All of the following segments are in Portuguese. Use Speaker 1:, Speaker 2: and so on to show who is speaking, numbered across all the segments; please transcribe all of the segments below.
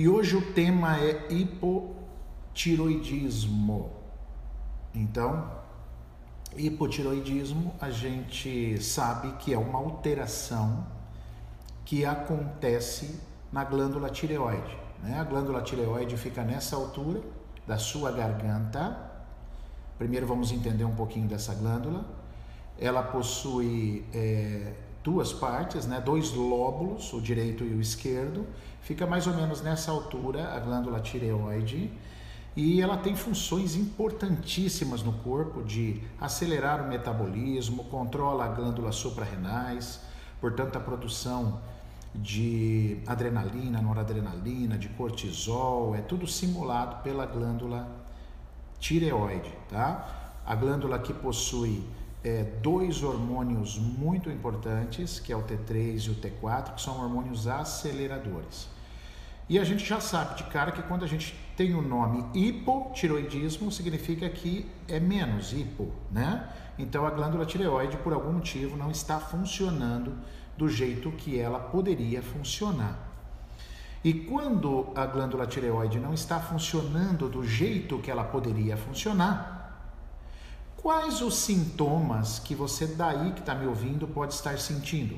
Speaker 1: E hoje o tema é hipotiroidismo. Então, hipotiroidismo a gente sabe que é uma alteração que acontece na glândula tireoide. Né? A glândula tireoide fica nessa altura da sua garganta. Primeiro vamos entender um pouquinho dessa glândula. Ela possui é, duas partes, né? dois lóbulos, o direito e o esquerdo. Fica mais ou menos nessa altura a glândula tireoide e ela tem funções importantíssimas no corpo de acelerar o metabolismo, controla a glândula suprarrenais, portanto a produção de adrenalina, noradrenalina, de cortisol, é tudo simulado pela glândula tireoide, tá? A glândula que possui é, dois hormônios muito importantes, que é o T3 e o T4, que são hormônios aceleradores. E a gente já sabe de cara que quando a gente tem o nome hipotiroidismo, significa que é menos hipo, né? Então a glândula tireoide, por algum motivo, não está funcionando do jeito que ela poderia funcionar. E quando a glândula tireoide não está funcionando do jeito que ela poderia funcionar, quais os sintomas que você daí que está me ouvindo pode estar sentindo?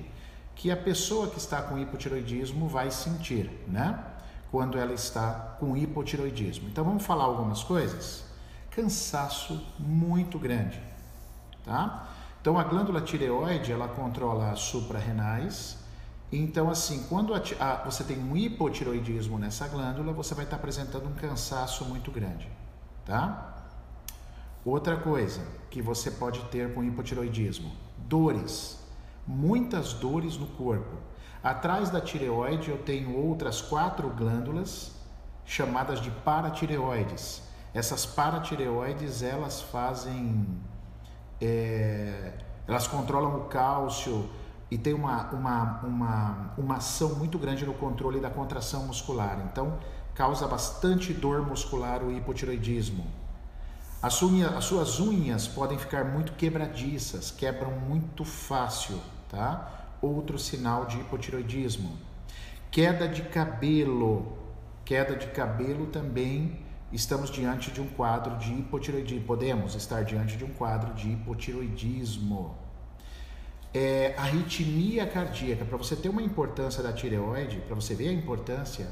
Speaker 1: Que a pessoa que está com hipotiroidismo vai sentir, né? Quando ela está com hipotiroidismo. Então vamos falar algumas coisas? Cansaço muito grande, tá? Então a glândula tireoide ela controla as suprarrenais. Então assim, quando a, a, você tem um hipotiroidismo nessa glândula, você vai estar apresentando um cansaço muito grande, tá? Outra coisa que você pode ter com hipotiroidismo, dores, muitas dores no corpo. Atrás da tireoide eu tenho outras quatro glândulas chamadas de paratireoides. Essas paratireoides elas fazem é, elas controlam o cálcio e tem uma, uma, uma, uma ação muito grande no controle da contração muscular. Então, causa bastante dor muscular o hipotiroidismo. As, unha, as suas unhas podem ficar muito quebradiças, quebram muito fácil, tá? Outro sinal de hipotiroidismo. Queda de cabelo. Queda de cabelo também estamos diante de um quadro de hipotiroidismo, podemos estar diante de um quadro de hipotiroidismo. É, arritmia cardíaca, para você ter uma importância da tireoide, para você ver a importância,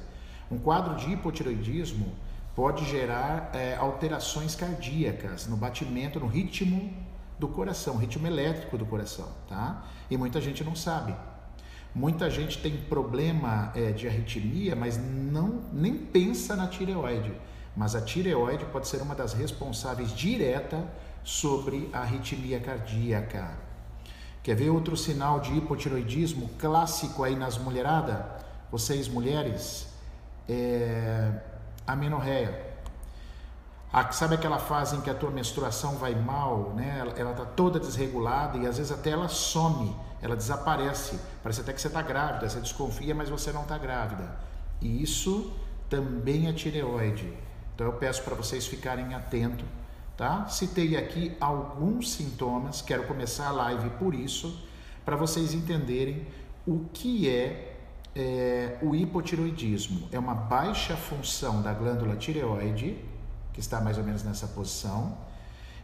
Speaker 1: um quadro de hipotiroidismo pode gerar é, alterações cardíacas no batimento, no ritmo do coração, ritmo elétrico do coração, tá? E muita gente não sabe. Muita gente tem problema é, de arritmia, mas não nem pensa na tireoide mas a tireoide pode ser uma das responsáveis direta sobre a arritmia cardíaca. Quer ver outro sinal de hipotiroidismo clássico aí nas mulheradas? Vocês mulheres, é a menorreia. Ah, sabe aquela fase em que a tua menstruação vai mal, né? Ela está toda desregulada e às vezes até ela some, ela desaparece. Parece até que você está grávida, você desconfia, mas você não está grávida. E isso também é tireoide. Então eu peço para vocês ficarem atentos, tá? Citei aqui alguns sintomas, quero começar a live por isso, para vocês entenderem o que é, é o hipotiroidismo. É uma baixa função da glândula tireoide, que está mais ou menos nessa posição,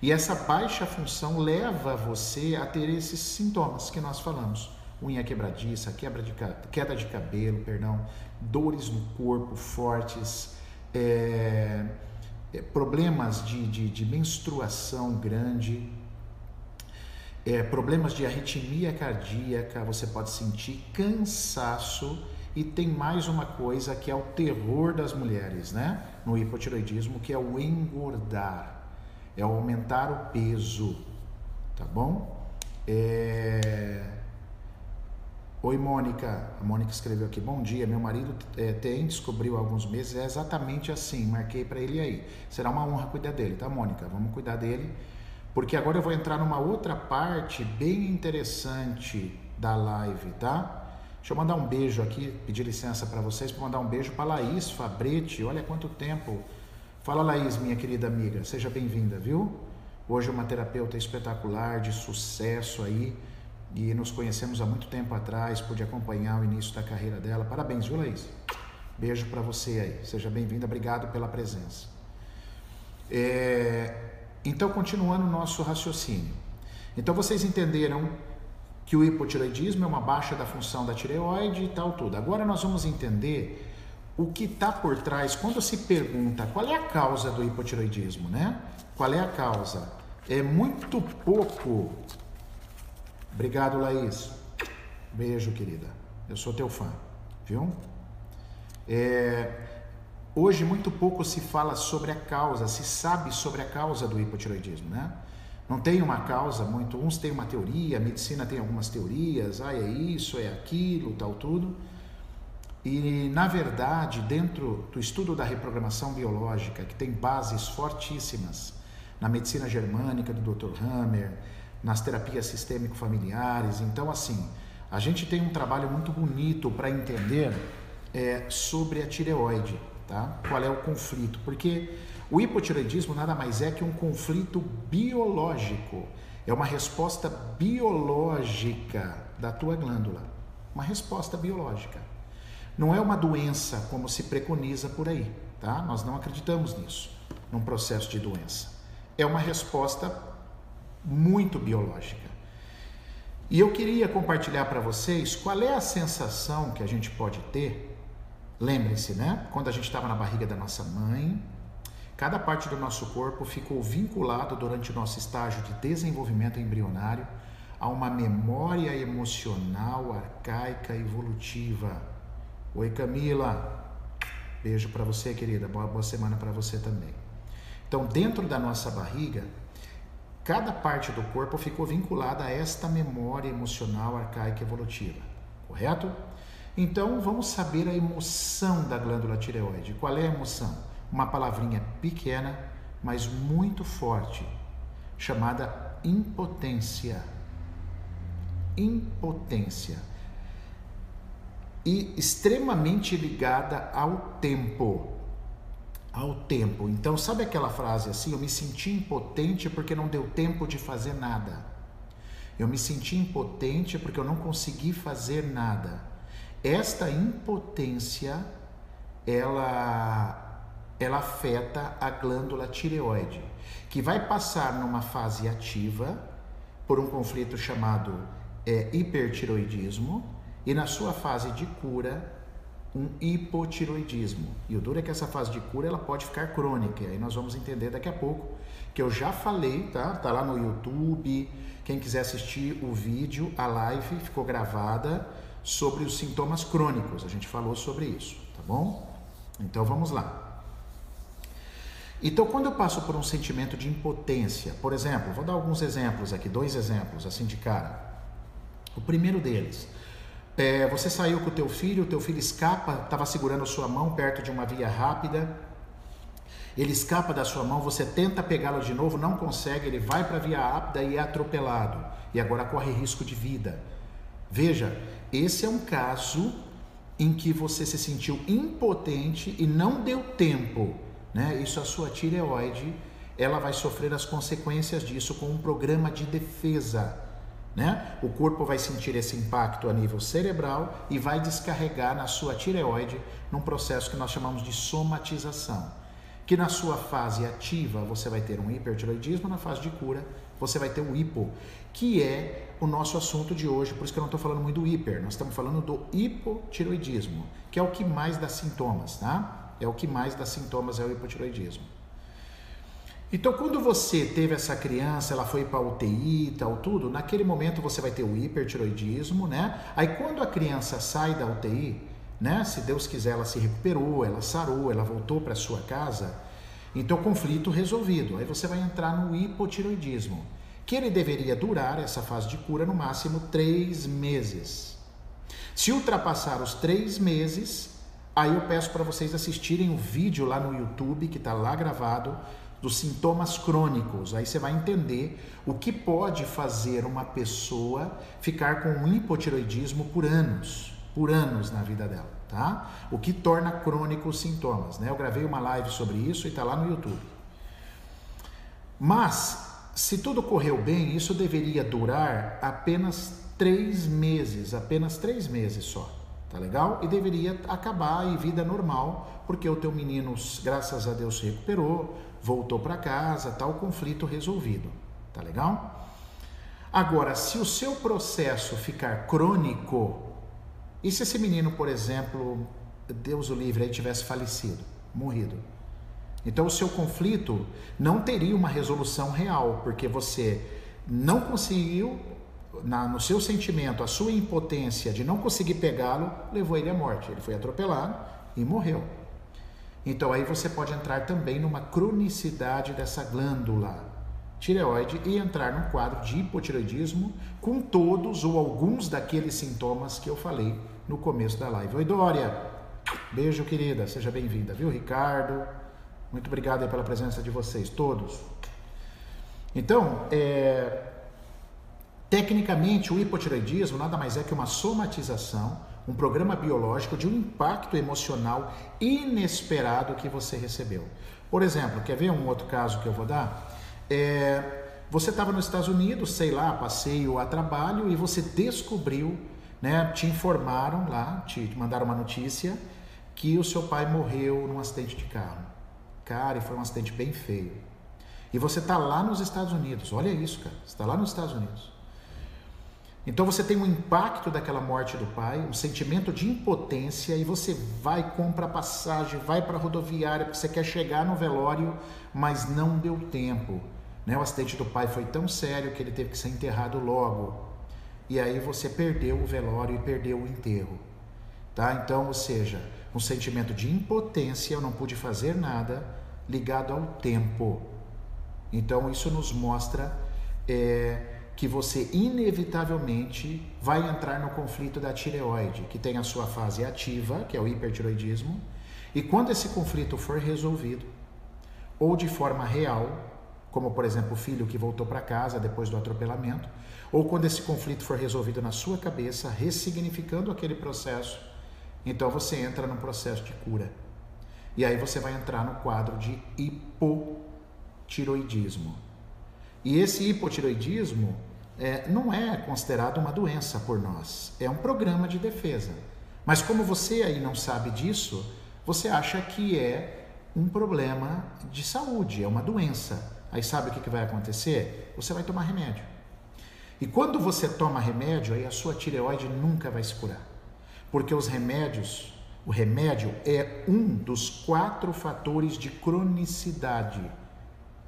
Speaker 1: e essa baixa função leva você a ter esses sintomas que nós falamos. Unha quebradiça, quebra de, queda de cabelo, perdão, dores no corpo fortes, é, é, problemas de, de, de, menstruação grande, é, problemas de arritmia cardíaca, você pode sentir cansaço e tem mais uma coisa que é o terror das mulheres, né? No hipotiroidismo, que é o engordar, é aumentar o peso, tá bom? É... Oi, Mônica. A Mônica escreveu aqui: Bom dia, meu marido é, tem, descobriu há alguns meses, é exatamente assim. Marquei para ele aí. Será uma honra cuidar dele, tá, Mônica? Vamos cuidar dele, porque agora eu vou entrar numa outra parte bem interessante da live, tá? Deixa eu mandar um beijo aqui, pedir licença para vocês para mandar um beijo para Laís Fabretti. Olha quanto tempo. Fala, Laís, minha querida amiga. Seja bem-vinda, viu? Hoje uma terapeuta espetacular, de sucesso aí e nos conhecemos há muito tempo atrás, pude acompanhar o início da carreira dela. Parabéns, viu, Laís? Beijo para você aí. Seja bem-vindo, obrigado pela presença. É, então, continuando o nosso raciocínio. Então, vocês entenderam que o hipotireoidismo é uma baixa da função da tireoide e tal, tudo. Agora, nós vamos entender o que está por trás quando se pergunta qual é a causa do hipotireoidismo, né? Qual é a causa? É muito pouco. Obrigado, Laís. Beijo, querida. Eu sou teu fã, viu? É, hoje muito pouco se fala sobre a causa, se sabe sobre a causa do hipotiroidismo, né? Não tem uma causa muito, uns têm uma teoria, a medicina tem algumas teorias, ah, é isso, é aquilo, tal, tudo. E na verdade, dentro do estudo da reprogramação biológica, que tem bases fortíssimas na medicina germânica do Dr. Hammer, nas terapias sistêmico-familiares, então assim, a gente tem um trabalho muito bonito para entender é, sobre a tireoide, tá? Qual é o conflito? Porque o hipotireoidismo nada mais é que um conflito biológico. É uma resposta biológica da tua glândula. Uma resposta biológica. Não é uma doença como se preconiza por aí, tá? Nós não acreditamos nisso, num processo de doença. É uma resposta muito biológica. E eu queria compartilhar para vocês qual é a sensação que a gente pode ter Lembrem-se, né? Quando a gente estava na barriga da nossa mãe, cada parte do nosso corpo ficou vinculado durante o nosso estágio de desenvolvimento embrionário a uma memória emocional arcaica evolutiva. Oi, Camila. Beijo para você, querida. Boa, boa semana para você também. Então, dentro da nossa barriga, cada parte do corpo ficou vinculada a esta memória emocional arcaica evolutiva, correto? Então vamos saber a emoção da glândula tireoide. Qual é a emoção? Uma palavrinha pequena, mas muito forte, chamada impotência. Impotência. E extremamente ligada ao tempo. Ao tempo. Então, sabe aquela frase assim? Eu me senti impotente porque não deu tempo de fazer nada. Eu me senti impotente porque eu não consegui fazer nada. Esta impotência ela ela afeta a glândula tireoide, que vai passar numa fase ativa por um conflito chamado é, hipertiroidismo e na sua fase de cura um hipotiroidismo. E o duro é que essa fase de cura ela pode ficar crônica. E aí nós vamos entender daqui a pouco que eu já falei, tá? Tá lá no YouTube. Quem quiser assistir o vídeo, a live ficou gravada sobre os sintomas crônicos. A gente falou sobre isso, tá bom? Então vamos lá. Então, quando eu passo por um sentimento de impotência, por exemplo, vou dar alguns exemplos aqui, dois exemplos assim de cara. O primeiro deles, é, você saiu com o teu filho, o teu filho escapa, estava segurando a sua mão perto de uma via rápida, ele escapa da sua mão, você tenta pegá-lo de novo, não consegue, ele vai para a via rápida e é atropelado, e agora corre risco de vida. Veja, esse é um caso em que você se sentiu impotente e não deu tempo, né? Isso a sua tireoide, ela vai sofrer as consequências disso com um programa de defesa, né? O corpo vai sentir esse impacto a nível cerebral e vai descarregar na sua tireoide num processo que nós chamamos de somatização. Que na sua fase ativa você vai ter um hipertiroidismo, na fase de cura você vai ter o hipo, que é o nosso assunto de hoje, por isso que eu não estou falando muito do hiper, nós estamos falando do hipotiroidismo, que é o que mais dá sintomas, tá? É o que mais dá sintomas, é o hipotiroidismo. Então, quando você teve essa criança, ela foi para UTI e tal, tudo, naquele momento você vai ter o hipertiroidismo, né? Aí, quando a criança sai da UTI, né? Se Deus quiser, ela se recuperou, ela sarou, ela voltou para sua casa, então, conflito resolvido. Aí você vai entrar no hipotiroidismo que ele deveria durar essa fase de cura no máximo três meses. Se ultrapassar os três meses, aí eu peço para vocês assistirem o vídeo lá no YouTube, que está lá gravado, dos sintomas crônicos. Aí você vai entender o que pode fazer uma pessoa ficar com um hipotiroidismo por anos, por anos na vida dela, tá? O que torna crônico os sintomas, né? Eu gravei uma live sobre isso e está lá no YouTube. Mas se tudo correu bem, isso deveria durar apenas três meses, apenas três meses só, tá legal? E deveria acabar e vida normal, porque o teu menino, graças a Deus, se recuperou, voltou para casa, tá conflito resolvido, tá legal? Agora, se o seu processo ficar crônico, e se esse menino, por exemplo, Deus o livre, aí tivesse falecido, morrido? Então, o seu conflito não teria uma resolução real, porque você não conseguiu, na, no seu sentimento, a sua impotência de não conseguir pegá-lo, levou ele à morte. Ele foi atropelado e morreu. Então, aí você pode entrar também numa cronicidade dessa glândula tireoide e entrar num quadro de hipotireoidismo com todos ou alguns daqueles sintomas que eu falei no começo da live. Oi, Dória! Beijo, querida. Seja bem-vinda, viu, Ricardo? Muito obrigado pela presença de vocês, todos. Então, é, tecnicamente, o hipotireoidismo nada mais é que uma somatização, um programa biológico de um impacto emocional inesperado que você recebeu. Por exemplo, quer ver um outro caso que eu vou dar? É, você estava nos Estados Unidos, sei lá, passeio a trabalho, e você descobriu, né, te informaram lá, te mandaram uma notícia que o seu pai morreu num acidente de carro. Cara, e foi um acidente bem feio. E você está lá nos Estados Unidos. Olha isso, cara. Você está lá nos Estados Unidos. Então você tem um impacto daquela morte do pai, um sentimento de impotência e você vai, compra passagem, vai para a rodoviária porque você quer chegar no velório, mas não deu tempo. Né? O acidente do pai foi tão sério que ele teve que ser enterrado logo. E aí você perdeu o velório e perdeu o enterro. Tá? Então, ou seja, um sentimento de impotência, eu não pude fazer nada, ligado ao tempo. Então, isso nos mostra é, que você inevitavelmente vai entrar no conflito da tireoide, que tem a sua fase ativa, que é o hipertiroidismo, e quando esse conflito for resolvido, ou de forma real, como por exemplo o filho que voltou para casa depois do atropelamento, ou quando esse conflito for resolvido na sua cabeça, ressignificando aquele processo então você entra num processo de cura. E aí você vai entrar no quadro de hipotiroidismo. E esse hipotiroidismo é, não é considerado uma doença por nós, é um programa de defesa. Mas como você aí não sabe disso, você acha que é um problema de saúde, é uma doença. Aí sabe o que, que vai acontecer? Você vai tomar remédio. E quando você toma remédio, aí a sua tireoide nunca vai se curar. Porque os remédios, o remédio é um dos quatro fatores de cronicidade.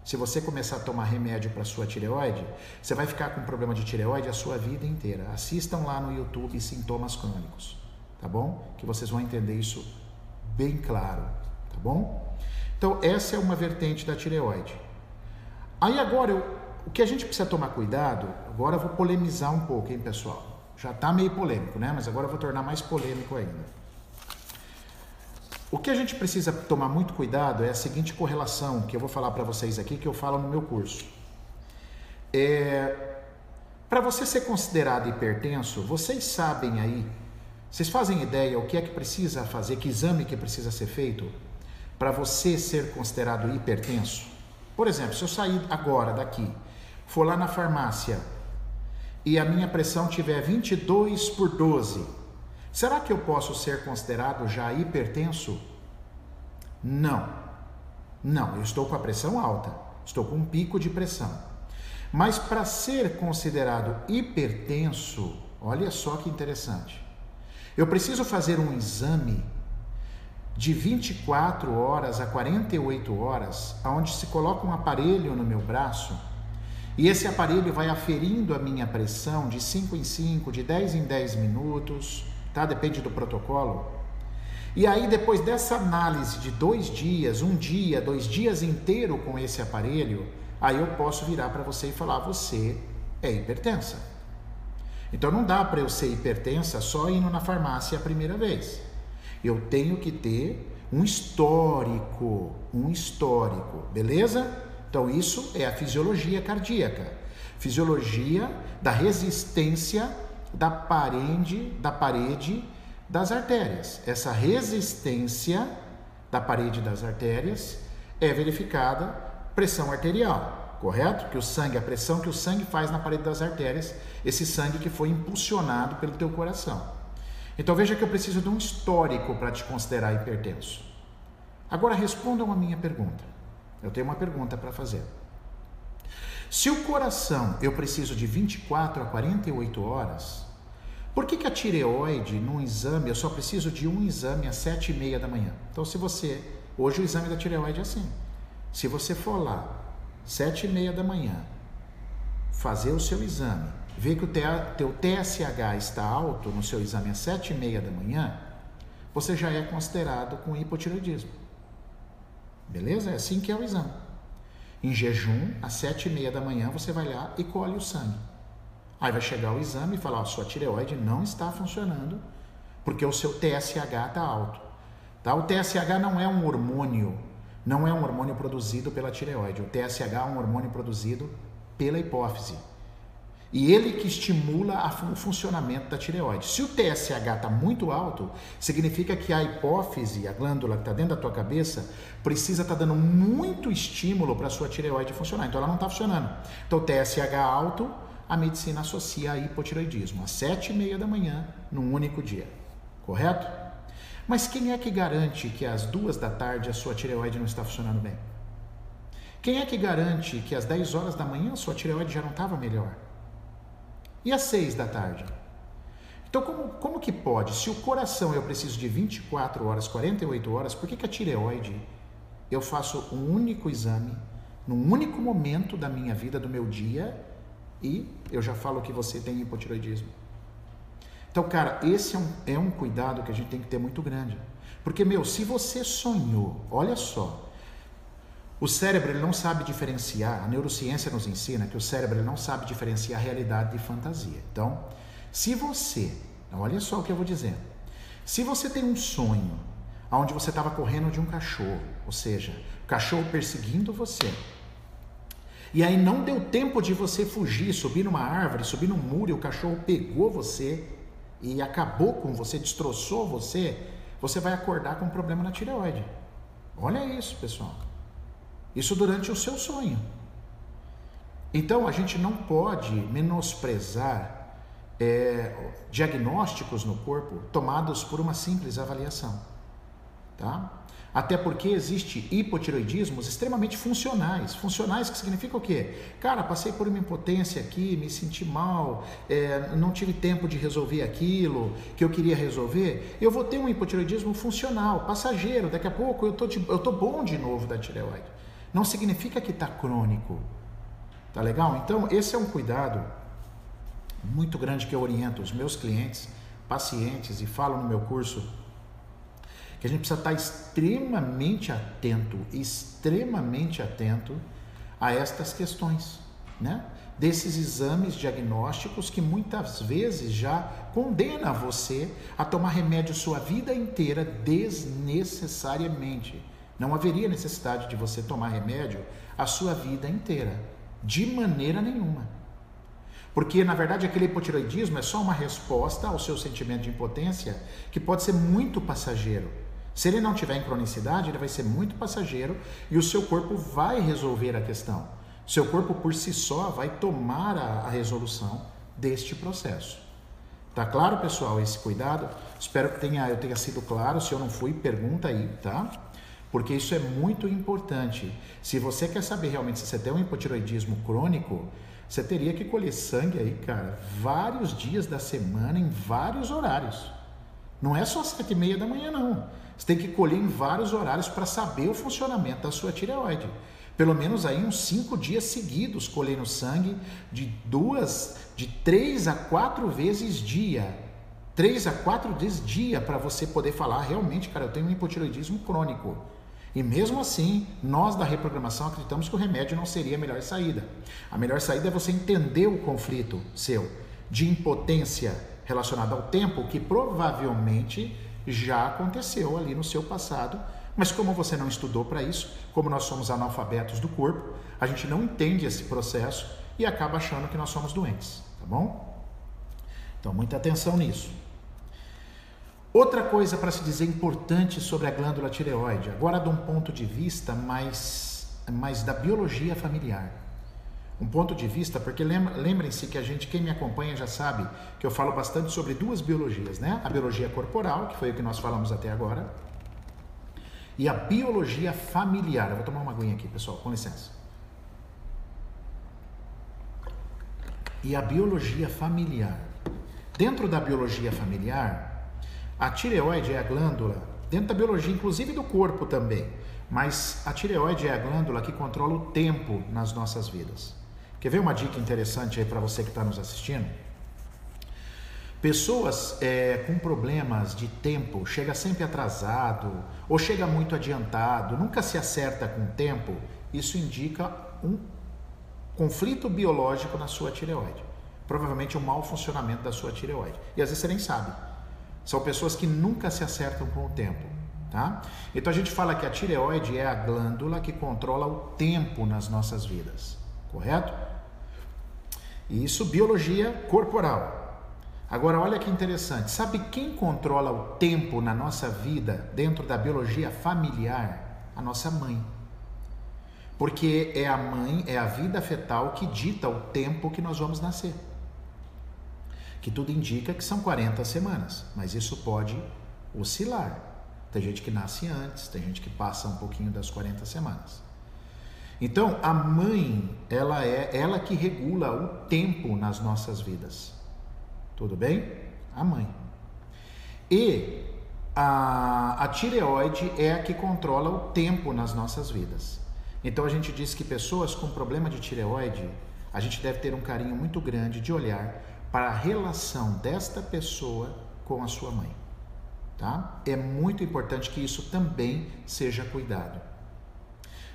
Speaker 1: Se você começar a tomar remédio para sua tireoide, você vai ficar com problema de tireoide a sua vida inteira. Assistam lá no YouTube sintomas crônicos, tá bom? Que vocês vão entender isso bem claro, tá bom? Então, essa é uma vertente da tireoide. Aí agora, eu, o que a gente precisa tomar cuidado, agora eu vou polemizar um pouco, hein, pessoal? Já está meio polêmico, né? Mas agora eu vou tornar mais polêmico ainda. O que a gente precisa tomar muito cuidado é a seguinte correlação que eu vou falar para vocês aqui, que eu falo no meu curso. É, para você ser considerado hipertenso, vocês sabem aí, vocês fazem ideia o que é que precisa fazer, que exame que precisa ser feito para você ser considerado hipertenso? Por exemplo, se eu sair agora daqui, for lá na farmácia e a minha pressão tiver 22 por 12, será que eu posso ser considerado já hipertenso? Não. Não, eu estou com a pressão alta, estou com um pico de pressão. Mas para ser considerado hipertenso, olha só que interessante. Eu preciso fazer um exame de 24 horas a 48 horas, onde se coloca um aparelho no meu braço e esse aparelho vai aferindo a minha pressão de 5 em 5, de 10 em 10 minutos, tá? Depende do protocolo. E aí, depois dessa análise de dois dias, um dia, dois dias inteiro com esse aparelho, aí eu posso virar para você e falar: você é hipertensa. Então não dá para eu ser hipertensa só indo na farmácia a primeira vez. Eu tenho que ter um histórico, um histórico, beleza? Então, isso é a fisiologia cardíaca, fisiologia da resistência da parede, da parede das artérias. Essa resistência da parede das artérias é verificada pressão arterial, correto? Que o sangue, a pressão que o sangue faz na parede das artérias, esse sangue que foi impulsionado pelo teu coração. Então veja que eu preciso de um histórico para te considerar hipertenso. Agora respondam a minha pergunta. Eu tenho uma pergunta para fazer. Se o coração eu preciso de 24 a 48 horas, por que, que a tireoide, num exame, eu só preciso de um exame às 7 e meia da manhã? Então, se você. Hoje o exame da tireoide é assim. Se você for lá, 7 e meia da manhã, fazer o seu exame, ver que o teu TSH está alto no seu exame às 7 e meia da manhã, você já é considerado com hipotireoidismo. Beleza? É assim que é o exame. Em jejum, às sete e meia da manhã, você vai lá e colhe o sangue. Aí vai chegar o exame e falar, ó, sua tireoide não está funcionando porque o seu TSH está alto. Tá? O TSH não é um hormônio, não é um hormônio produzido pela tireoide. O TSH é um hormônio produzido pela hipófise. E ele que estimula o funcionamento da tireoide. Se o TSH está muito alto, significa que a hipófise, a glândula que está dentro da tua cabeça, precisa estar tá dando muito estímulo para a sua tireoide funcionar. Então ela não está funcionando. Então TSH alto, a medicina associa a hipotireoidismo, às sete e meia da manhã, num único dia. Correto? Mas quem é que garante que às duas da tarde a sua tireoide não está funcionando bem? Quem é que garante que às 10 horas da manhã a sua tireoide já não estava melhor? E às seis da tarde? Então, como, como que pode? Se o coração eu preciso de 24 horas, 48 horas, por que, que a tireoide eu faço um único exame, num único momento da minha vida, do meu dia, e eu já falo que você tem hipotireoidismo? Então, cara, esse é um, é um cuidado que a gente tem que ter muito grande. Porque, meu, se você sonhou, olha só, o cérebro ele não sabe diferenciar, a neurociência nos ensina que o cérebro ele não sabe diferenciar realidade de fantasia. Então, se você, olha só o que eu vou dizer, se você tem um sonho onde você estava correndo de um cachorro, ou seja, o cachorro perseguindo você, e aí não deu tempo de você fugir, subir numa árvore, subir num muro e o cachorro pegou você e acabou com você, destroçou você, você vai acordar com um problema na tireoide. Olha isso, pessoal. Isso durante o seu sonho. Então a gente não pode menosprezar é, diagnósticos no corpo tomados por uma simples avaliação, tá? Até porque existe hipotiroidismos extremamente funcionais. Funcionais que significa o quê? Cara, passei por uma impotência aqui, me senti mal, é, não tive tempo de resolver aquilo que eu queria resolver. Eu vou ter um hipotiroidismo funcional, passageiro. Daqui a pouco eu tô, de, eu tô bom de novo da tireoide. Não significa que está crônico. Tá legal? Então, esse é um cuidado muito grande que eu oriento os meus clientes, pacientes e falo no meu curso que a gente precisa estar extremamente atento, extremamente atento a estas questões, né? Desses exames diagnósticos que muitas vezes já condena você a tomar remédio sua vida inteira desnecessariamente. Não haveria necessidade de você tomar remédio a sua vida inteira, de maneira nenhuma. Porque, na verdade, aquele hipotiroidismo é só uma resposta ao seu sentimento de impotência que pode ser muito passageiro. Se ele não tiver em cronicidade, ele vai ser muito passageiro e o seu corpo vai resolver a questão. Seu corpo por si só vai tomar a, a resolução deste processo. Tá claro, pessoal, esse cuidado? Espero que tenha, eu tenha sido claro. Se eu não fui, pergunta aí, tá? Porque isso é muito importante. Se você quer saber realmente se você tem um hipotiroidismo crônico, você teria que colher sangue aí, cara, vários dias da semana, em vários horários. Não é só sete e meia da manhã, não. Você tem que colher em vários horários para saber o funcionamento da sua tireoide. Pelo menos aí uns cinco dias seguidos colhendo sangue de duas, de três a quatro vezes dia. Três a quatro vezes dia para você poder falar realmente, cara, eu tenho um hipotiroidismo crônico. E mesmo assim, nós da reprogramação acreditamos que o remédio não seria a melhor saída. A melhor saída é você entender o conflito seu de impotência relacionada ao tempo, que provavelmente já aconteceu ali no seu passado, mas como você não estudou para isso, como nós somos analfabetos do corpo, a gente não entende esse processo e acaba achando que nós somos doentes, tá bom? Então, muita atenção nisso. Outra coisa para se dizer importante sobre a glândula tireoide, agora de um ponto de vista mais, mais da biologia familiar. um ponto de vista, porque lembrem-se que a gente, quem me acompanha já sabe que eu falo bastante sobre duas biologias, né? A biologia corporal, que foi o que nós falamos até agora, e a biologia familiar. Eu vou tomar uma aguinha aqui, pessoal, com licença. E a biologia familiar. Dentro da biologia familiar, a tireoide é a glândula, dentro da biologia, inclusive do corpo também, mas a tireoide é a glândula que controla o tempo nas nossas vidas. Quer ver uma dica interessante aí para você que está nos assistindo? Pessoas é, com problemas de tempo, chega sempre atrasado ou chega muito adiantado, nunca se acerta com o tempo, isso indica um conflito biológico na sua tireoide. Provavelmente um mau funcionamento da sua tireoide. E às vezes você nem sabe. São pessoas que nunca se acertam com o tempo. Tá? Então a gente fala que a tireoide é a glândula que controla o tempo nas nossas vidas. Correto? E isso biologia corporal. Agora, olha que interessante. Sabe quem controla o tempo na nossa vida dentro da biologia familiar? A nossa mãe. Porque é a mãe, é a vida fetal que dita o tempo que nós vamos nascer. Que tudo indica que são 40 semanas, mas isso pode oscilar. Tem gente que nasce antes, tem gente que passa um pouquinho das 40 semanas. Então, a mãe, ela é ela que regula o tempo nas nossas vidas. Tudo bem? A mãe. E a, a tireoide é a que controla o tempo nas nossas vidas. Então a gente diz que pessoas com problema de tireoide, a gente deve ter um carinho muito grande de olhar para a relação desta pessoa com a sua mãe. Tá? É muito importante que isso também seja cuidado.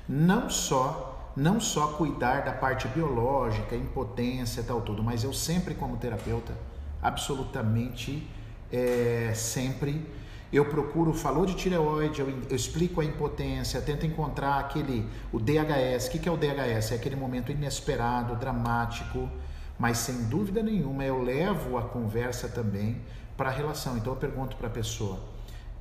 Speaker 1: Não só não só cuidar da parte biológica, impotência tal tudo, mas eu sempre como terapeuta absolutamente é, sempre. Eu procuro, falou de tireoide, eu, eu, explico a impotência, tento encontrar aquele, o DHS. O que, que é o DHS? É aquele momento inesperado, dramático, mas sem dúvida nenhuma eu levo a conversa também para a relação. Então eu pergunto para a pessoa,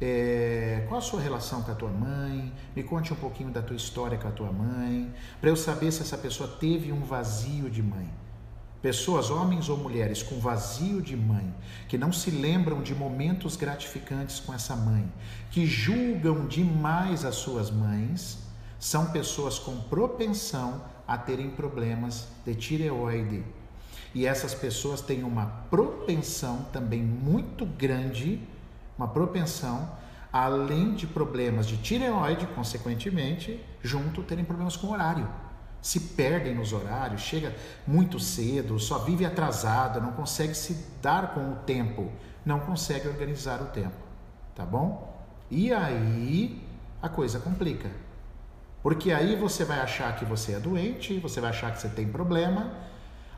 Speaker 1: é, qual a sua relação com a tua mãe? Me conte um pouquinho da tua história com a tua mãe, para eu saber se essa pessoa teve um vazio de mãe. Pessoas, homens ou mulheres, com vazio de mãe, que não se lembram de momentos gratificantes com essa mãe, que julgam demais as suas mães, são pessoas com propensão a terem problemas de tireoide. E essas pessoas têm uma propensão também muito grande, uma propensão, além de problemas de tireoide, consequentemente, junto terem problemas com horário se perdem nos horários, chega muito cedo, só vive atrasado, não consegue se dar com o tempo, não consegue organizar o tempo, tá bom? E aí a coisa complica. Porque aí você vai achar que você é doente, você vai achar que você tem problema,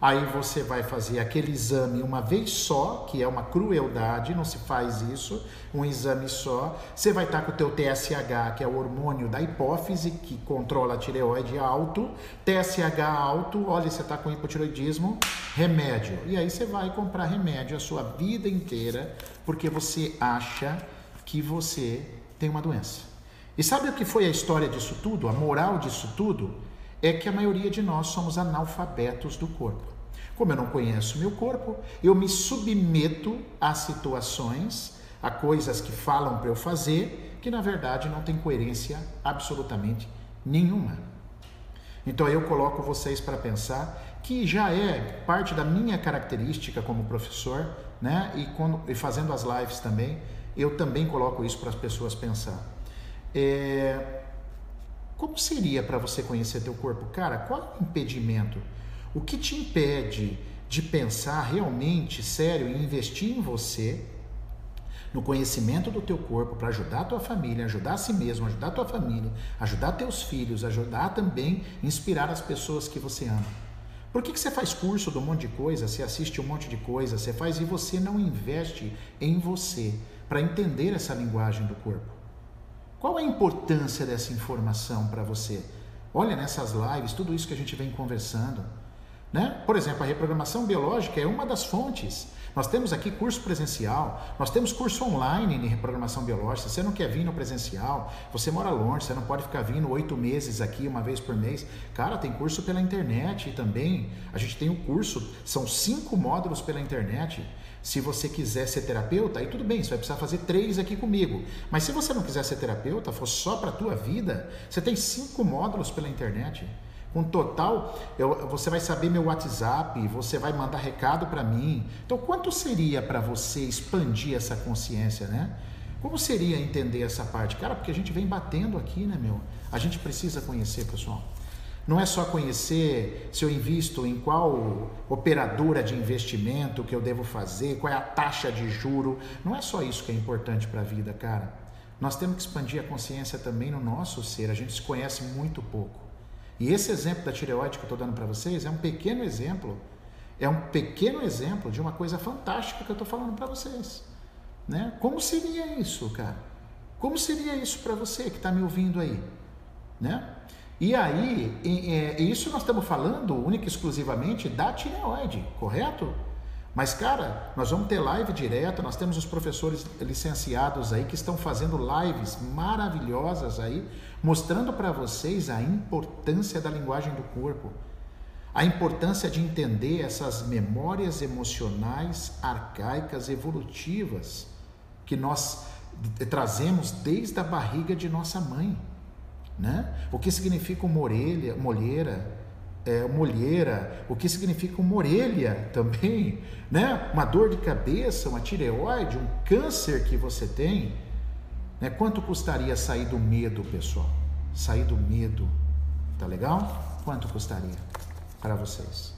Speaker 1: Aí você vai fazer aquele exame uma vez só, que é uma crueldade, não se faz isso, um exame só. Você vai estar com o teu TSH, que é o hormônio da hipófise, que controla a tireoide alto. TSH alto, olha, você está com hipotireoidismo, remédio. E aí você vai comprar remédio a sua vida inteira, porque você acha que você tem uma doença. E sabe o que foi a história disso tudo? A moral disso tudo? É que a maioria de nós somos analfabetos do corpo. Como eu não conheço meu corpo, eu me submeto a situações, a coisas que falam para eu fazer, que na verdade não tem coerência absolutamente nenhuma. Então eu coloco vocês para pensar que já é parte da minha característica como professor, né? E, quando, e fazendo as lives também, eu também coloco isso para as pessoas pensar. É, como seria para você conhecer teu corpo? Cara, qual é o impedimento? O que te impede de pensar realmente sério em investir em você, no conhecimento do teu corpo para ajudar a tua família, ajudar a si mesmo, ajudar a tua família, ajudar teus filhos, ajudar também inspirar as pessoas que você ama. Por que, que você faz curso de um monte de coisa, você assiste um monte de coisa, você faz e você não investe em você para entender essa linguagem do corpo? Qual a importância dessa informação para você? Olha nessas lives, tudo isso que a gente vem conversando. Né? Por exemplo, a reprogramação biológica é uma das fontes. Nós temos aqui curso presencial, nós temos curso online em reprogramação biológica. Você não quer vir no presencial, você mora longe, você não pode ficar vindo oito meses aqui, uma vez por mês. Cara, tem curso pela internet também. A gente tem o um curso, são cinco módulos pela internet. Se você quiser ser terapeuta, aí tudo bem, você vai precisar fazer três aqui comigo. Mas se você não quiser ser terapeuta, for só para a tua vida, você tem cinco módulos pela internet. Com total, eu, você vai saber meu WhatsApp, você vai mandar recado para mim. Então, quanto seria para você expandir essa consciência, né? Como seria entender essa parte? Cara, porque a gente vem batendo aqui, né, meu? A gente precisa conhecer, pessoal. Não é só conhecer se eu invisto em qual operadora de investimento que eu devo fazer, qual é a taxa de juro. Não é só isso que é importante para a vida, cara. Nós temos que expandir a consciência também no nosso ser. A gente se conhece muito pouco. E esse exemplo da tireoide que eu estou dando para vocês é um pequeno exemplo, é um pequeno exemplo de uma coisa fantástica que eu estou falando para vocês. Né? Como seria isso, cara? Como seria isso para você que está me ouvindo aí? Né? E aí, e, e, isso nós estamos falando única e exclusivamente da tireoide, correto? Mas, cara, nós vamos ter live direto, nós temos os professores licenciados aí que estão fazendo lives maravilhosas aí, mostrando para vocês a importância da linguagem do corpo, a importância de entender essas memórias emocionais arcaicas evolutivas que nós trazemos desde a barriga de nossa mãe, né? O que significa uma orelha, uma olheira, é, uma olheira, o que significa uma orelha também, né? Uma dor de cabeça, uma tireoide, um câncer que você tem, né? Quanto custaria sair do medo, pessoal? Sair do medo, tá legal? Quanto custaria para vocês?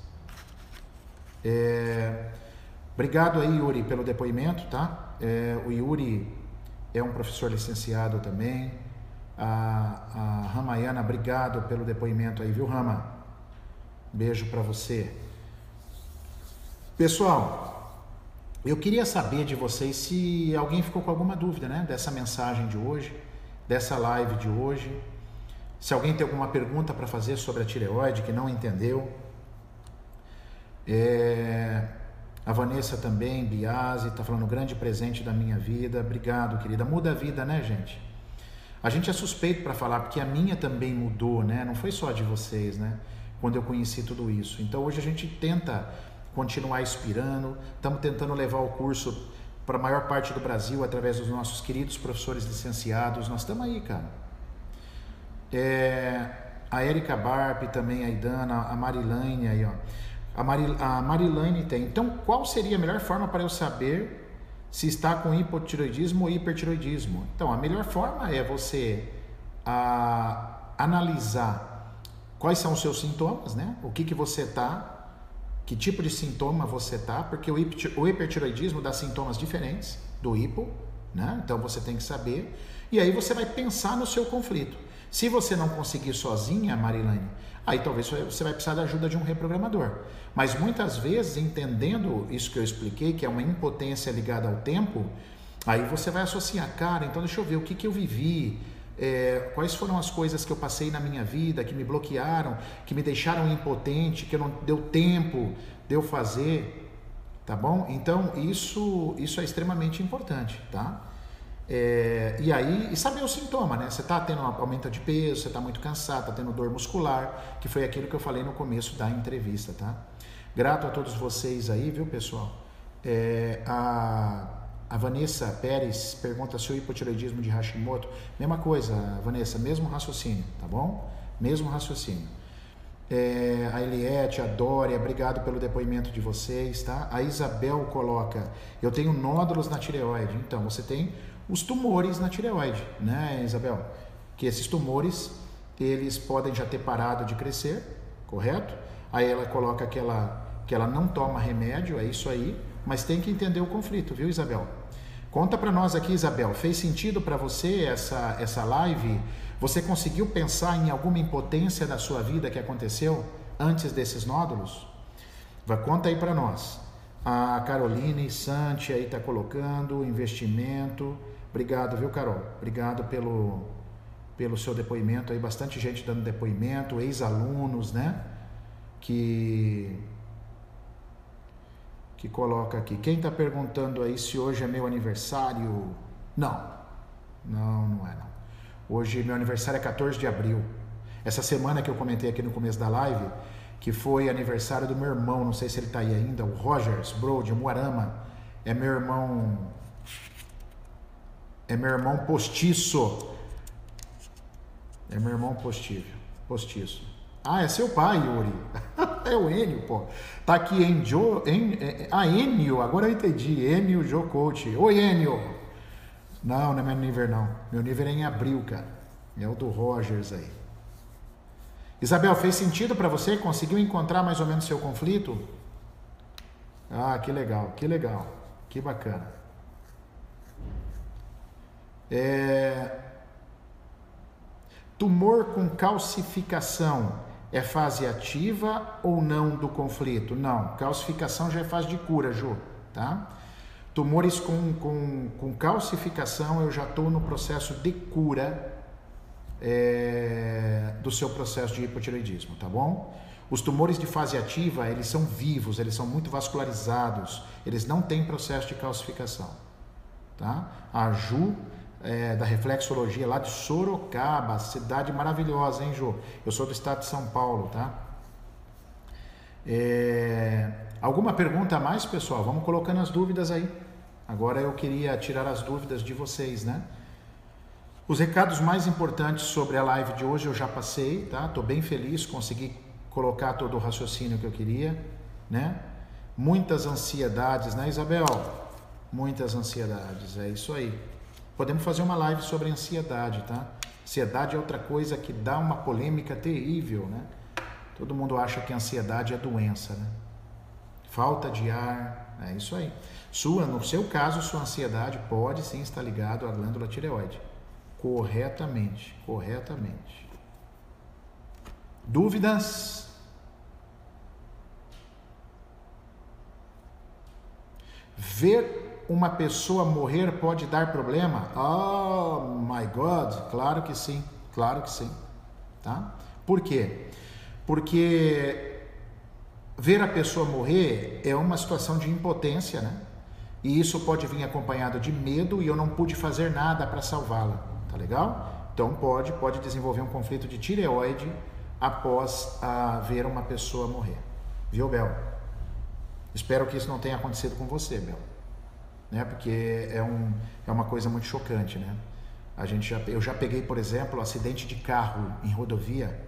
Speaker 1: É... Obrigado aí, Yuri, pelo depoimento, tá? É, o Yuri é um professor licenciado também. A, a Ramayana, obrigado pelo depoimento aí, viu, Rama? Beijo para você. Pessoal, eu queria saber de vocês se alguém ficou com alguma dúvida, né, dessa mensagem de hoje, dessa live de hoje. Se alguém tem alguma pergunta para fazer sobre a tireoide que não entendeu. É... A Vanessa também, Biase, está falando grande presente da minha vida. Obrigado, querida. Muda a vida, né, gente? A gente é suspeito para falar, porque a minha também mudou, né? Não foi só de vocês, né? quando eu conheci tudo isso. Então hoje a gente tenta continuar inspirando, estamos tentando levar o curso para a maior parte do Brasil através dos nossos queridos professores licenciados. Nós estamos aí, cara. É, a Erika Barp também, a Idana, a Marilane aí, ó. A, Mari, a tem. Então, qual seria a melhor forma para eu saber se está com hipotiroidismo ou hipertiroidismo? Então, a melhor forma é você a, analisar quais são os seus sintomas, né? O que, que você está, que tipo de sintoma você está, porque o, hipertiroidismo dá sintomas diferentes do hipo, né? Então você tem que saber. E aí você vai pensar no seu conflito. Se você não conseguir sozinha, Marilane, aí talvez você vai precisar da ajuda de um reprogramador. Mas muitas vezes, entendendo isso que eu expliquei, que é uma impotência ligada ao tempo, aí você vai associar, cara, então deixa eu ver o que, que eu vivi, é, quais foram as coisas que eu passei na minha vida que me bloquearam, que me deixaram impotente, que não deu tempo de eu fazer, tá bom? Então isso isso é extremamente importante, tá? É, e aí, e saber o sintoma, né? Você está tendo um aumento de peso, você está muito cansado, está tendo dor muscular, que foi aquilo que eu falei no começo da entrevista, tá? Grato a todos vocês aí, viu, pessoal? É, a a Vanessa Pérez pergunta se o hipotireoidismo de Hashimoto. Mesma coisa, Vanessa, mesmo raciocínio, tá bom? Mesmo raciocínio. É, a Eliette, a Dória, obrigado pelo depoimento de vocês, tá? A Isabel coloca, eu tenho nódulos na tireoide. Então, você tem os tumores na tireoide, né, Isabel? Que esses tumores, eles podem já ter parado de crescer, correto? Aí ela coloca que ela, que ela não toma remédio, é isso aí mas tem que entender o conflito, viu, Isabel? Conta para nós aqui, Isabel, fez sentido para você essa, essa live? Você conseguiu pensar em alguma impotência da sua vida que aconteceu antes desses nódulos? Vai, conta aí para nós. A Caroline Santi aí está colocando investimento. Obrigado, viu, Carol? Obrigado pelo, pelo seu depoimento aí. Bastante gente dando depoimento, ex-alunos, né? que que coloca aqui. Quem está perguntando aí se hoje é meu aniversário? Não, não, não é não. Hoje meu aniversário é 14 de abril. Essa semana que eu comentei aqui no começo da live, que foi aniversário do meu irmão, não sei se ele está aí ainda, o Rogers Bro de Moarama. É meu irmão. É meu irmão postiço. É meu irmão postiço. postiço. Ah, é seu pai, Yuri. é o Enio, pô. Tá aqui Enio. En, é, ah, Enio, agora eu entendi. Enio Joe Coach. Oi, Enio. Não, não é meu nível, não. Meu nível é em abril, cara. É o do Rogers aí. Isabel, fez sentido para você? Conseguiu encontrar mais ou menos seu conflito? Ah, que legal, que legal. Que bacana. É... Tumor com calcificação é fase ativa ou não do conflito? Não, calcificação já é fase de cura, Ju, tá? Tumores com, com, com calcificação, eu já estou no processo de cura é, do seu processo de hipotireoidismo, tá bom? Os tumores de fase ativa, eles são vivos, eles são muito vascularizados, eles não têm processo de calcificação, tá? A Ju é, da reflexologia lá de Sorocaba, cidade maravilhosa, hein, Jô? Eu sou do estado de São Paulo, tá? É, alguma pergunta a mais, pessoal? Vamos colocando as dúvidas aí. Agora eu queria tirar as dúvidas de vocês, né? Os recados mais importantes sobre a live de hoje eu já passei, tá? Tô bem feliz, consegui colocar todo o raciocínio que eu queria, né? Muitas ansiedades, né, Isabel? Muitas ansiedades, é isso aí. Podemos fazer uma live sobre ansiedade, tá? Ansiedade é outra coisa que dá uma polêmica terrível, né? Todo mundo acha que ansiedade é doença, né? Falta de ar, é isso aí. Sua, no seu caso, sua ansiedade pode sim estar ligado à glândula tireoide. Corretamente, corretamente. Dúvidas? Ver uma pessoa morrer pode dar problema? Oh my God, claro que sim, claro que sim, tá? Por quê? Porque ver a pessoa morrer é uma situação de impotência, né? E isso pode vir acompanhado de medo e eu não pude fazer nada para salvá-la, tá legal? Então pode, pode desenvolver um conflito de tireoide após a ver uma pessoa morrer. Viu, Bel? Espero que isso não tenha acontecido com você, Bel né? Porque é, um, é uma coisa muito chocante, né? A gente já, eu já peguei, por exemplo, acidente de carro em rodovia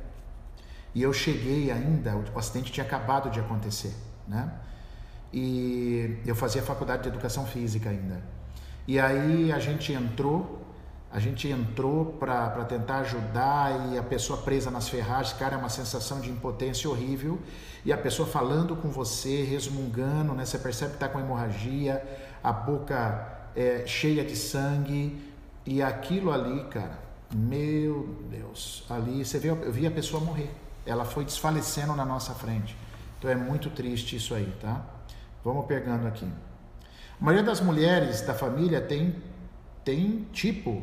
Speaker 1: e eu cheguei ainda, o acidente tinha acabado de acontecer, né? E eu fazia faculdade de educação física ainda. E aí a gente entrou, a gente entrou para tentar ajudar e a pessoa presa nas ferragens, cara, é uma sensação de impotência horrível. E a pessoa falando com você, resmungando, né? Você percebe que está com hemorragia, a boca é, cheia de sangue e aquilo ali, cara, meu Deus, ali você vê, eu vi a pessoa morrer, ela foi desfalecendo na nossa frente. Então é muito triste isso aí, tá? Vamos pegando aqui. A maioria das mulheres da família tem tem tipo.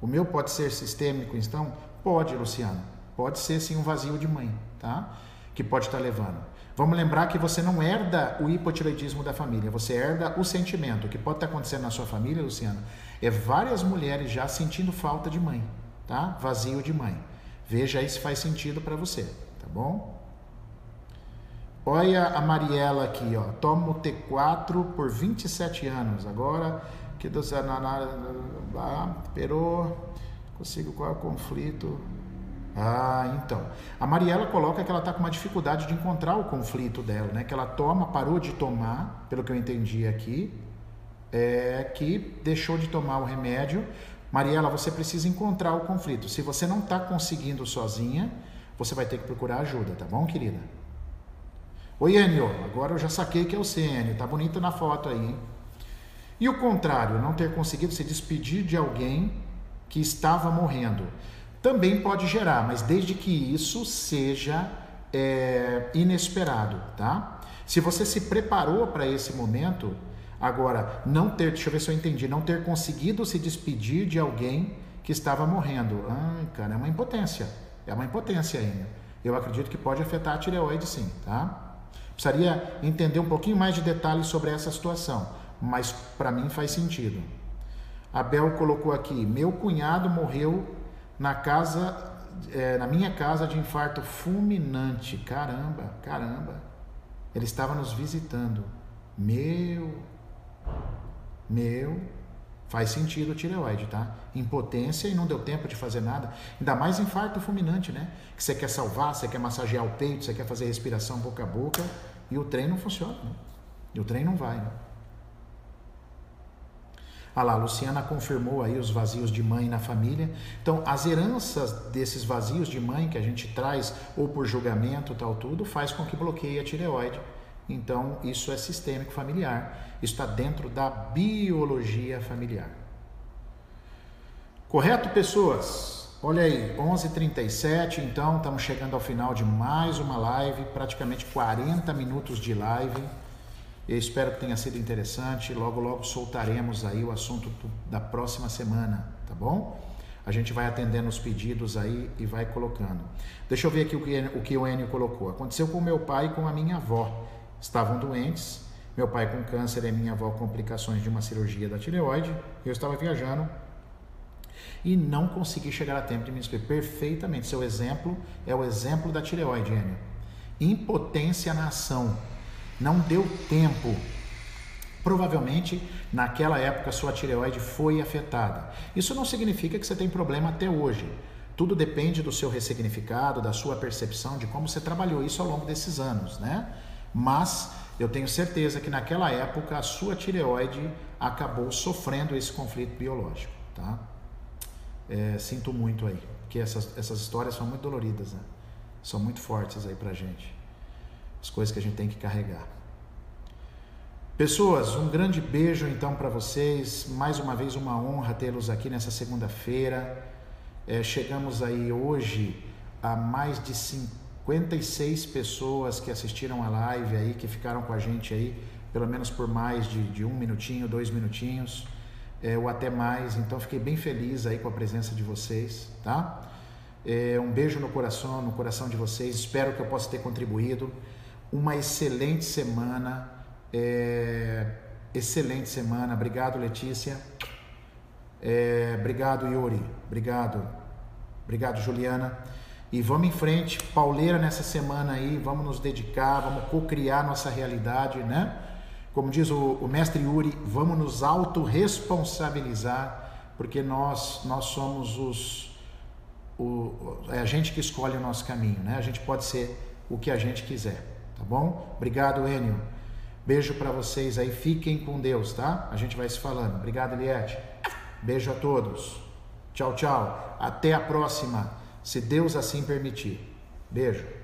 Speaker 1: O meu pode ser sistêmico, então? Pode, Luciano. Pode ser sim um vazio de mãe, tá? Que pode estar levando. Vamos lembrar que você não herda o hipotireoidismo da família, você herda o sentimento. O que pode estar acontecendo na sua família, Luciano, é várias mulheres já sentindo falta de mãe, tá? Vazio de mãe. Veja aí se faz sentido para você, tá bom? Olha a Mariela aqui, ó. Tomo T4 por 27 anos. Agora que do ah, perou, consigo qual é o conflito? Ah, então. A Mariela coloca que ela está com uma dificuldade de encontrar o conflito dela, né? Que ela toma, parou de tomar, pelo que eu entendi aqui, é que deixou de tomar o remédio. Mariela, você precisa encontrar o conflito. Se você não está conseguindo sozinha, você vai ter que procurar ajuda, tá bom, querida? Oi, Enio. Agora eu já saquei que é o Enio. Tá bonito na foto aí. Hein? E o contrário, não ter conseguido se despedir de alguém que estava morrendo também pode gerar, mas desde que isso seja é, inesperado, tá? Se você se preparou para esse momento, agora não ter, deixa eu ver se eu entendi, não ter conseguido se despedir de alguém que estava morrendo, ai, cara, é uma impotência, é uma impotência ainda. Eu acredito que pode afetar a tireoide sim, tá? Precisaria entender um pouquinho mais de detalhes sobre essa situação, mas para mim faz sentido. Abel colocou aqui: meu cunhado morreu na casa, é, na minha casa de infarto fulminante. Caramba, caramba. Ele estava nos visitando. Meu, meu, faz sentido o tireoide, tá? Impotência e não deu tempo de fazer nada. Ainda mais infarto fulminante, né? Que você quer salvar, você quer massagear o peito, você quer fazer respiração boca a boca e o trem não funciona. Né? E o trem não vai, né? Ah lá, a Luciana confirmou aí os vazios de mãe na família. Então, as heranças desses vazios de mãe que a gente traz, ou por julgamento, tal, tudo, faz com que bloqueie a tireoide. Então, isso é sistêmico familiar. Isso está dentro da biologia familiar. Correto, pessoas? Olha aí, 11h37, então estamos chegando ao final de mais uma live, praticamente 40 minutos de live. Eu espero que tenha sido interessante. Logo, logo soltaremos aí o assunto da próxima semana, tá bom? A gente vai atendendo os pedidos aí e vai colocando. Deixa eu ver aqui o que, o que o Enio colocou. Aconteceu com meu pai e com a minha avó. Estavam doentes, meu pai com câncer e minha avó com complicações de uma cirurgia da tireoide. Eu estava viajando e não consegui chegar a tempo de me inscrever perfeitamente. Seu exemplo é o exemplo da tireoide, Enio. Impotência na ação não deu tempo. Provavelmente naquela época sua tireoide foi afetada. Isso não significa que você tem problema até hoje. Tudo depende do seu ressignificado, da sua percepção, de como você trabalhou isso ao longo desses anos, né? Mas eu tenho certeza que naquela época a sua tireoide acabou sofrendo esse conflito biológico, tá? É, sinto muito aí, porque essas, essas histórias são muito doloridas, né? São muito fortes aí pra gente as coisas que a gente tem que carregar. Pessoas, um grande beijo então para vocês. Mais uma vez, uma honra tê-los aqui nessa segunda-feira. É, chegamos aí hoje a mais de 56 pessoas que assistiram a live aí, que ficaram com a gente aí, pelo menos por mais de, de um minutinho, dois minutinhos, é, ou até mais. Então, fiquei bem feliz aí com a presença de vocês, tá? É, um beijo no coração, no coração de vocês. Espero que eu possa ter contribuído uma excelente semana. É, excelente semana. Obrigado, Letícia. É, obrigado, Yuri. Obrigado. Obrigado, Juliana. E vamos em frente, pauleira nessa semana aí, vamos nos dedicar, vamos co-criar nossa realidade, né? Como diz o, o mestre Yuri, vamos nos autorresponsabilizar, porque nós, nós somos os, o, é a gente que escolhe o nosso caminho, né? A gente pode ser o que a gente quiser. Tá bom? Obrigado, Enio. Beijo para vocês aí. Fiquem com Deus, tá? A gente vai se falando. Obrigado, Eliette. Beijo a todos. Tchau, tchau. Até a próxima, se Deus assim permitir. Beijo.